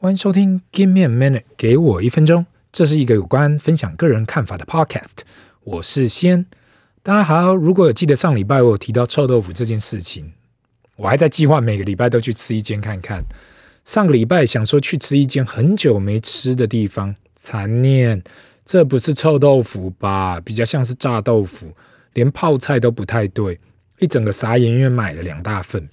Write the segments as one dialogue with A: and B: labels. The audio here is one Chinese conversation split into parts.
A: 欢迎收听 Give me a minute，给我一分钟。这是一个有关分享个人看法的 podcast。我是先，大家好。如果有记得上礼拜我有提到臭豆腐这件事情，我还在计划每个礼拜都去吃一间看看。上个礼拜想说去吃一间很久没吃的地方，残念，这不是臭豆腐吧？比较像是炸豆腐，连泡菜都不太对，一整个傻眼，因为买了两大份。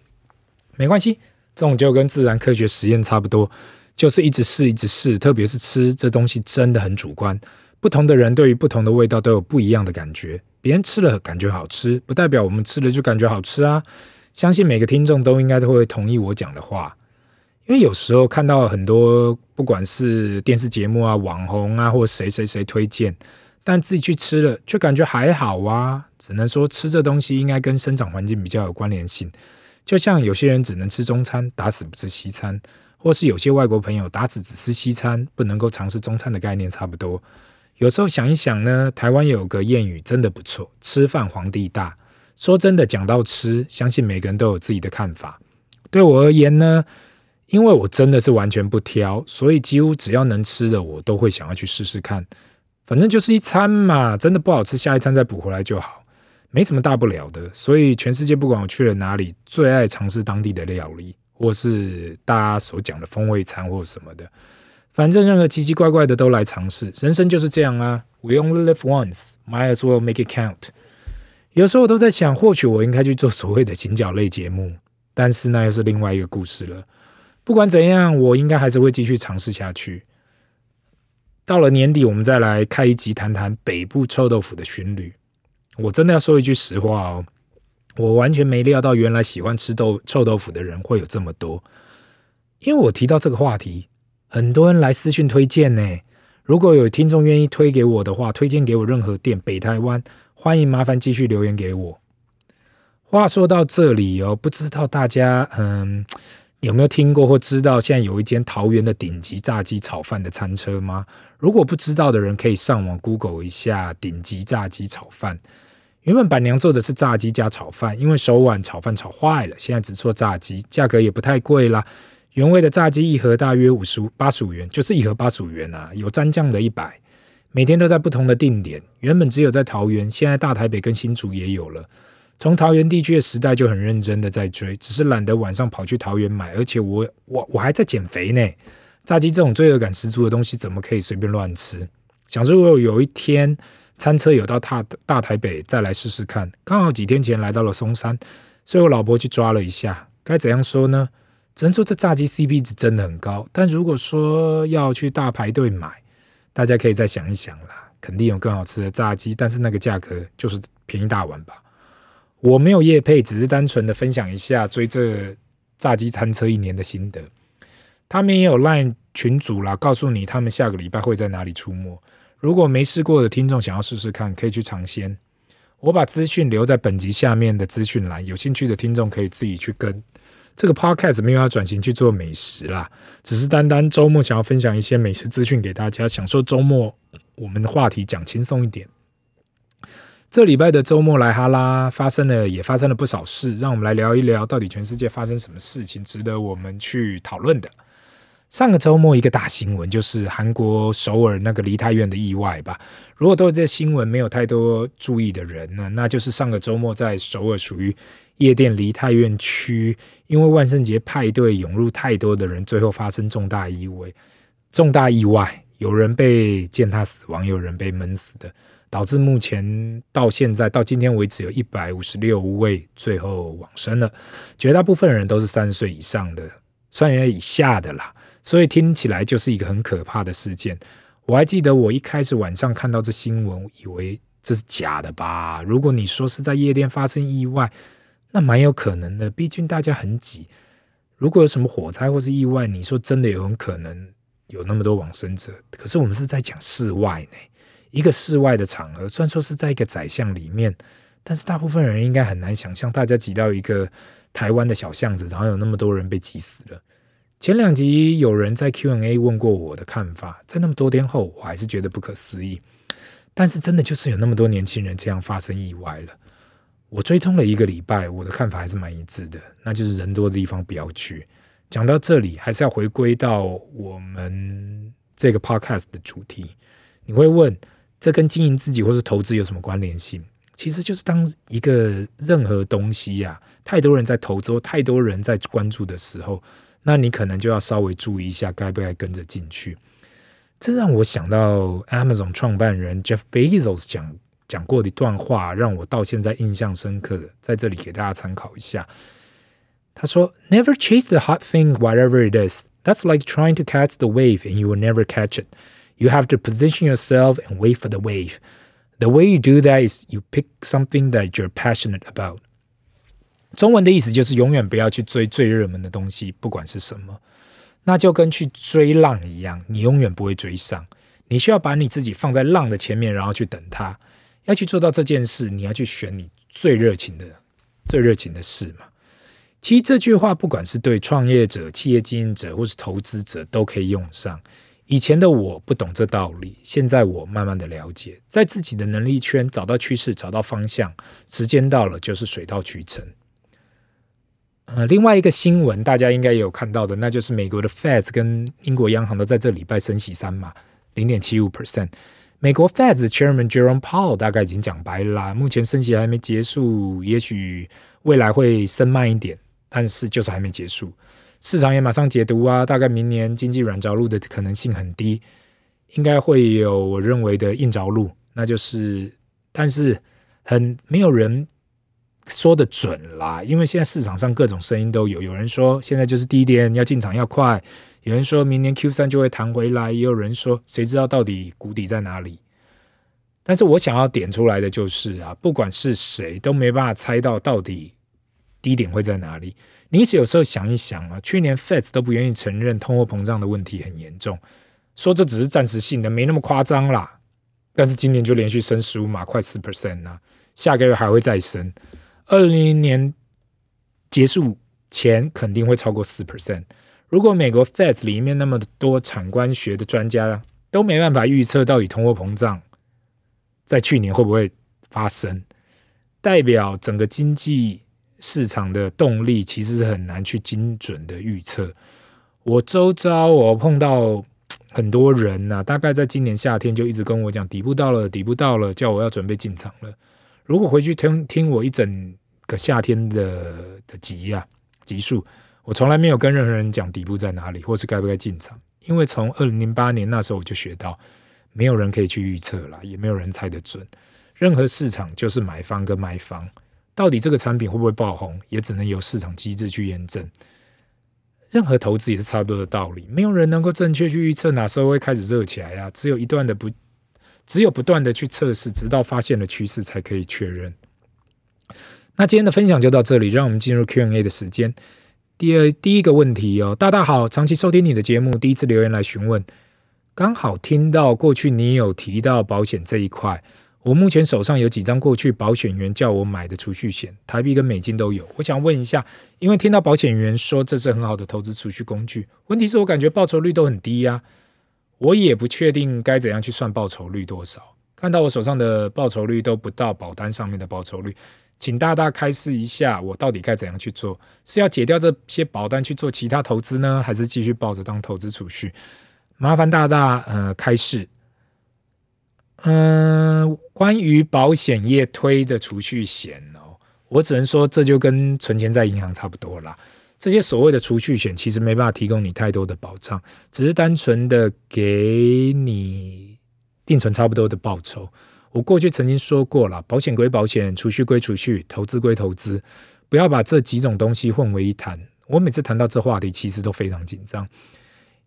A: 没关系，这种就跟自然科学实验差不多。就是一直试，一直试，特别是吃这东西真的很主观。不同的人对于不同的味道都有不一样的感觉。别人吃了感觉好吃，不代表我们吃了就感觉好吃啊。相信每个听众都应该都会同意我讲的话。因为有时候看到很多不管是电视节目啊、网红啊，或谁谁谁推荐，但自己去吃了却感觉还好啊。只能说吃这东西应该跟生长环境比较有关联性。就像有些人只能吃中餐，打死不吃西餐。或是有些外国朋友打死只吃西餐，不能够尝试中餐的概念差不多。有时候想一想呢，台湾有个谚语真的不错：“吃饭皇帝大。”说真的，讲到吃，相信每个人都有自己的看法。对我而言呢，因为我真的是完全不挑，所以几乎只要能吃的，我都会想要去试试看。反正就是一餐嘛，真的不好吃，下一餐再补回来就好，没什么大不了的。所以全世界不管我去了哪里，最爱尝试当地的料理。或是大家所讲的风味餐或什么的，反正任何奇奇怪怪的都来尝试。人生就是这样啊，We only live once, might as well make it count。有时候我都在想，或许我应该去做所谓的行脚类节目，但是那又是另外一个故事了。不管怎样，我应该还是会继续尝试下去。到了年底，我们再来开一集谈谈北部臭豆腐的巡旅。我真的要说一句实话哦。我完全没料到，原来喜欢吃豆臭豆腐的人会有这么多。因为我提到这个话题，很多人来私讯推荐呢。如果有听众愿意推给我的话，推荐给我任何店，北台湾欢迎，麻烦继续留言给我。话说到这里哦，不知道大家嗯有没有听过或知道，现在有一间桃园的顶级炸鸡炒饭的餐车吗？如果不知道的人，可以上网 Google 一下顶级炸鸡炒饭。原本板娘做的是炸鸡加炒饭，因为手腕炒饭炒坏了，现在只做炸鸡，价格也不太贵啦。原味的炸鸡一盒大约五十八十五元，就是一盒八十五元啊。有蘸酱的一百，每天都在不同的定点。原本只有在桃园，现在大台北跟新竹也有了。从桃园地区的时代就很认真的在追，只是懒得晚上跑去桃园买，而且我我我还在减肥呢。炸鸡这种罪恶感十足的东西，怎么可以随便乱吃？想如果有一天。餐车有到大大台北，再来试试看。刚好几天前来到了松山，所以我老婆去抓了一下。该怎样说呢？只能说这炸鸡 CP 值真的很高。但如果说要去大排队买，大家可以再想一想啦。肯定有更好吃的炸鸡，但是那个价格就是便宜大碗吧。我没有夜配，只是单纯的分享一下追这炸鸡餐车一年的心得。他们也有 LINE 群组啦，告诉你他们下个礼拜会在哪里出没。如果没试过的听众想要试试看，可以去尝鲜。我把资讯留在本集下面的资讯栏，有兴趣的听众可以自己去跟。这个 podcast 没有要转型去做美食啦，只是单单周末想要分享一些美食资讯给大家，享受周末我们的话题讲轻松一点。这礼拜的周末来哈拉，发生了也发生了不少事，让我们来聊一聊，到底全世界发生什么事情值得我们去讨论的。上个周末一个大新闻就是韩国首尔那个梨泰院的意外吧。如果对这新闻没有太多注意的人呢，那就是上个周末在首尔属于夜店梨泰院区，因为万圣节派对涌入太多的人，最后发生重大意外。重大意外，有人被践踏死亡，有人被闷死的，导致目前到现在到今天为止有一百五十六位最后往生了，绝大部分人都是三十岁以上的，算也以下的啦。所以听起来就是一个很可怕的事件。我还记得我一开始晚上看到这新闻，以为这是假的吧？如果你说是在夜店发生意外，那蛮有可能的，毕竟大家很挤。如果有什么火灾或是意外，你说真的有很可能有那么多往生者。可是我们是在讲室外呢，一个室外的场合，虽然说是在一个宰相里面，但是大部分人应该很难想象，大家挤到一个台湾的小巷子，然后有那么多人被挤死了。前两集有人在 Q&A 问过我的看法，在那么多天后，我还是觉得不可思议。但是真的就是有那么多年轻人这样发生意外了。我追踪了一个礼拜，我的看法还是蛮一致的，那就是人多的地方不要去。讲到这里，还是要回归到我们这个 podcast 的主题。你会问，这跟经营自己或是投资有什么关联性？其实就是当一个任何东西呀、太多人在投资，太多人在关注的时候，那你可能就要稍微注意一下，该不该跟着进去。这让我想到 Amazon 创办人 Jeff Bezos 讲讲过的一段话，让我到现在印象深刻，在这里给大家参考一下。他说：“Never chase the hot thing, whatever it is. That's like trying to catch the wave, and you will never catch it. You have to position yourself and wait for the wave.” The way you do that is you pick something that you're passionate about。中文的意思就是永远不要去追最热门的东西，不管是什么，那就跟去追浪一样，你永远不会追上。你需要把你自己放在浪的前面，然后去等它。要去做到这件事，你要去选你最热情的、最热情的事嘛。其实这句话不管是对创业者、企业经营者或是投资者都可以用上。以前的我不懂这道理，现在我慢慢的了解，在自己的能力圈找到趋势，找到方向，时间到了就是水到渠成。呃，另外一个新闻大家应该也有看到的，那就是美国的 Fed 跟英国央行都在这礼拜升息三码，零点七五 percent。美国 Fed Chairman Jerome Powell 大概已经讲白了啦，目前升息还没结束，也许未来会升慢一点，但是就是还没结束。市场也马上解读啊，大概明年经济软着陆的可能性很低，应该会有我认为的硬着陆，那就是，但是很没有人说得准啦，因为现在市场上各种声音都有，有人说现在就是低点，要进场要快，有人说明年 Q 三就会弹回来，也有人说谁知道到底谷底在哪里？但是我想要点出来的就是啊，不管是谁都没办法猜到到底低点会在哪里。你有时候想一想啊，去年 Fed 都不愿意承认通货膨胀的问题很严重，说这只是暂时性的，没那么夸张啦。但是今年就连续升十五码，快四 percent 了，下个月还会再升。二零年结束前肯定会超过四 percent。如果美国 Fed 里面那么多产官学的专家都没办法预测到底通货膨胀在去年会不会发生，代表整个经济。市场的动力其实是很难去精准的预测。我周遭我碰到很多人呐、大概在今年夏天就一直跟我讲底部到了，底部到了，叫我要准备进场了。如果回去听听我一整个夏天的的集啊集数，我从来没有跟任何人讲底部在哪里，或是该不该进场，因为从二零零八年那时候我就学到，没有人可以去预测了，也没有人猜得准。任何市场就是买方跟卖方。到底这个产品会不会爆红，也只能由市场机制去验证。任何投资也是差不多的道理，没有人能够正确去预测哪时候会开始热起来呀、只有一段的不，只有不断的去测试，直到发现了趋势才可以确认。那今天的分享就到这里，让我们进入 Q&A 的时间。第二，第一个问题哦，大大好，长期收听你的节目，第一次留言来询问，刚好听到过去你有提到保险这一块。我目前手上有几张过去保险员叫我买的储蓄险，台币跟美金都有。我想问一下，因为听到保险员说这是很好的投资储蓄工具，问题是我感觉报酬率都很低呀，我也不确定该怎样去算报酬率多少。看到我手上的报酬率都不到保单上面的报酬率，请大大开示一下，我到底该怎样去做？是要解掉这些保单去做其他投资呢，还是继续抱着当投资储蓄？麻烦大大呃开示。嗯，关于保险业推的储蓄险哦，我只能说这就跟存钱在银行差不多啦。这些所谓的储蓄险其实没办法提供你太多的保障，只是单纯的给你定存差不多的报酬。我过去曾经说过了，保险归保险，储蓄归储蓄，投资归投资，不要把这几种东西混为一谈。我每次谈到这话题，其实都非常紧张，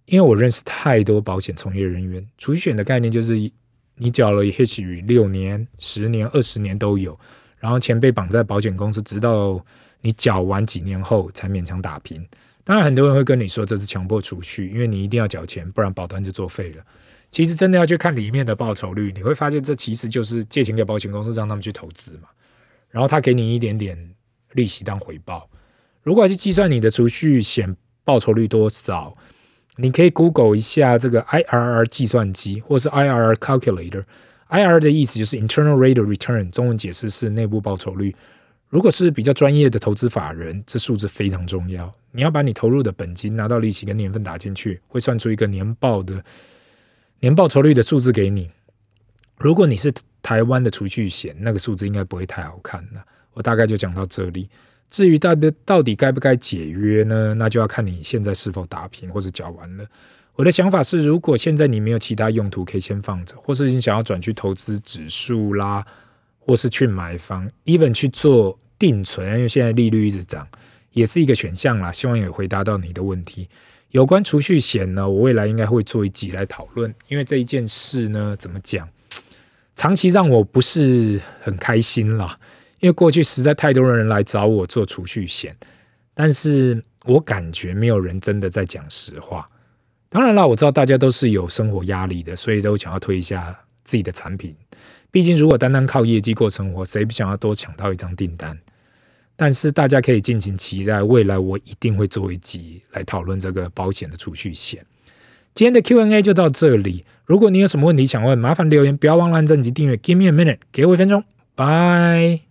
A: 因为我认识太多保险从业人员，储蓄险的概念就是。你缴了也许六年、十年、二十年都有，然后钱被绑在保险公司，直到你缴完几年后才勉强打平。当然，很多人会跟你说这是强迫储蓄，因为你一定要缴钱，不然保单就作废了。其实真的要去看里面的报酬率，你会发现这其实就是借钱给保险公司，让他们去投资嘛，然后他给你一点点利息当回报。如果要去计算你的储蓄险报酬率多少？你可以 Google 一下这个 IRR 计算机，或是 IRR calculator。IRR 的意思就是 Internal Rate of Return，中文解释是内部报酬率。如果是比较专业的投资法人，这数字非常重要。你要把你投入的本金拿到利息跟年份打进去，会算出一个年报的年报酬率的数字给你。如果你是台湾的储蓄险，那个数字应该不会太好看了。我大概就讲到这里。至于到底到底该不该解约呢？那就要看你现在是否打平或者缴完了。我的想法是，如果现在你没有其他用途，可以先放着，或是你想要转去投资指数啦，或是去买房，even 去做定存，因为现在利率一直涨，也是一个选项啦。希望也回答到你的问题。有关储蓄险呢，我未来应该会做一集来讨论，因为这一件事呢，怎么讲，长期让我不是很开心啦。因为过去实在太多人来找我做储蓄险，但是我感觉没有人真的在讲实话。当然了，我知道大家都是有生活压力的，所以都想要推一下自己的产品。毕竟如果单单靠业绩过生活，谁不想要多抢到一张订单？但是大家可以尽情期待，未来我一定会做一集来讨论这个保险的储蓄险。今天的 Q&A 就到这里。如果你有什么问题想问，麻烦留言，不要忘了按赞及订阅。Give me a minute，给我一分钟，拜。